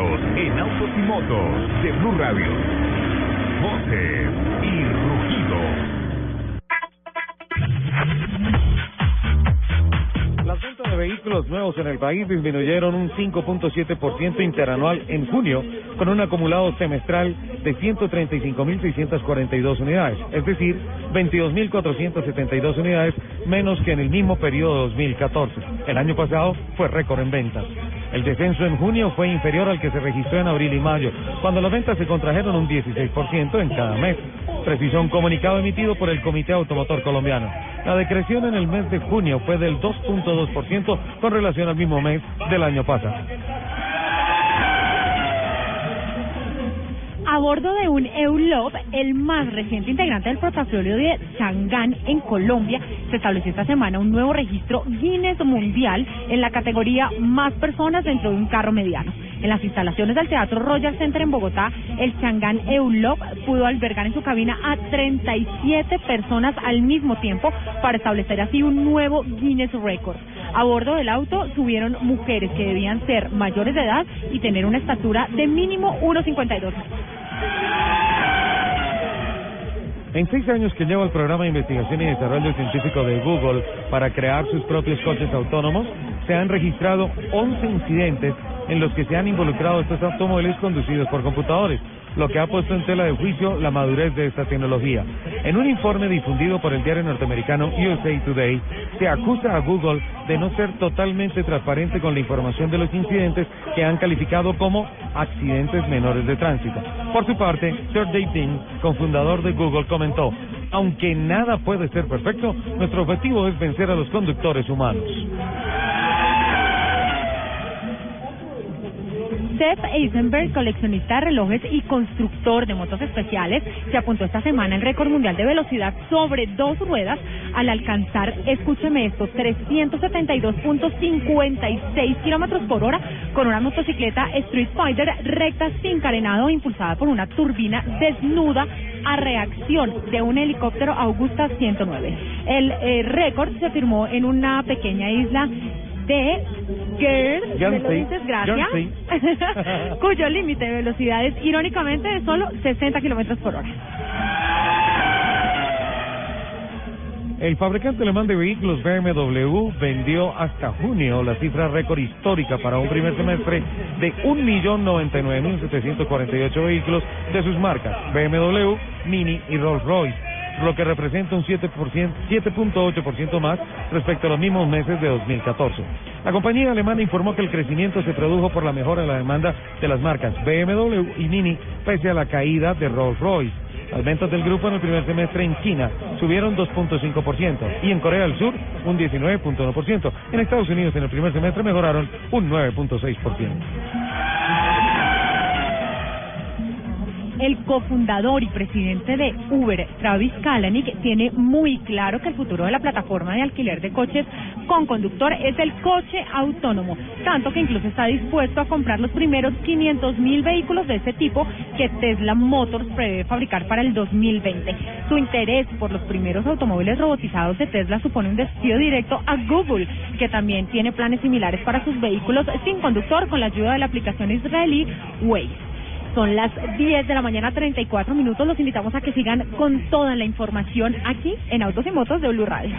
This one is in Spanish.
en Autos y Motos de Blue Radio. Voces y rugidos. Las ventas de vehículos nuevos en el país disminuyeron un 5.7% interanual en junio, con un acumulado semestral de 135.642 unidades, es decir, 22.472 unidades menos que en el mismo periodo de 2014. El año pasado fue récord en ventas. El descenso en junio fue inferior al que se registró en abril y mayo, cuando las ventas se contrajeron un 16% en cada mes, precisó un comunicado emitido por el Comité Automotor Colombiano. La decreción en el mes de junio fue del 2.2% con relación al mismo mes del año pasado. Bordo de un EULOB, el más reciente integrante del portafolio de Changán en Colombia, se estableció esta semana un nuevo registro Guinness Mundial en la categoría más personas dentro de un carro mediano. En las instalaciones del Teatro Royal Center en Bogotá, el Changán EULOB pudo albergar en su cabina a 37 personas al mismo tiempo para establecer así un nuevo Guinness Record. A bordo del auto subieron mujeres que debían ser mayores de edad y tener una estatura de mínimo 1,52 En seis años que lleva el programa de investigación y desarrollo científico de Google para crear sus propios coches autónomos, se han registrado 11 incidentes en los que se han involucrado estos automóviles conducidos por computadores, lo que ha puesto en tela de juicio la madurez de esta tecnología. En un informe difundido por el diario norteamericano USA Today, se acusa a Google de no ser totalmente transparente con la información de los incidentes que han calificado como accidentes menores de tránsito. Por su parte, Sir Dave Dean, cofundador de Google, comentó, aunque nada puede ser perfecto, nuestro objetivo es vencer a los conductores humanos. Seth Eisenberg, coleccionista de relojes y constructor de motos especiales, se apuntó esta semana el récord mundial de velocidad sobre dos ruedas al alcanzar, escúcheme esto, 372.56 kilómetros por hora con una motocicleta Street Fighter recta sin carenado impulsada por una turbina desnuda a reacción de un helicóptero Augusta 109. El eh, récord se firmó en una pequeña isla de Girls, ¿me lo Guernsey, dices? Gracias. Guernsey. cuyo límite de velocidad es irónicamente de solo 60 kilómetros por hora. El fabricante alemán de vehículos BMW vendió hasta junio la cifra récord histórica para un primer semestre de 1.099.748 vehículos de sus marcas BMW, Mini y Rolls-Royce, lo que representa un 7%, 7.8% más respecto a los mismos meses de 2014. La compañía alemana informó que el crecimiento se produjo por la mejora en la demanda de las marcas BMW y Mini pese a la caída de Rolls-Royce. Las ventas del grupo en el primer semestre en China subieron 2.5% y en Corea del Sur un 19.1%. En Estados Unidos en el primer semestre mejoraron un 9.6%. El cofundador y presidente de Uber, Travis Kalanick, tiene muy claro que el futuro de la plataforma de alquiler de coches con conductor es el coche autónomo, tanto que incluso está dispuesto a comprar los primeros 500 mil vehículos de ese tipo que Tesla Motors prevé fabricar para el 2020. Su interés por los primeros automóviles robotizados de Tesla supone un despido directo a Google, que también tiene planes similares para sus vehículos sin conductor con la ayuda de la aplicación israelí Waze. Son las 10 de la mañana, 34 minutos. Los invitamos a que sigan con toda la información aquí en Autos y Motos de Blue Radio.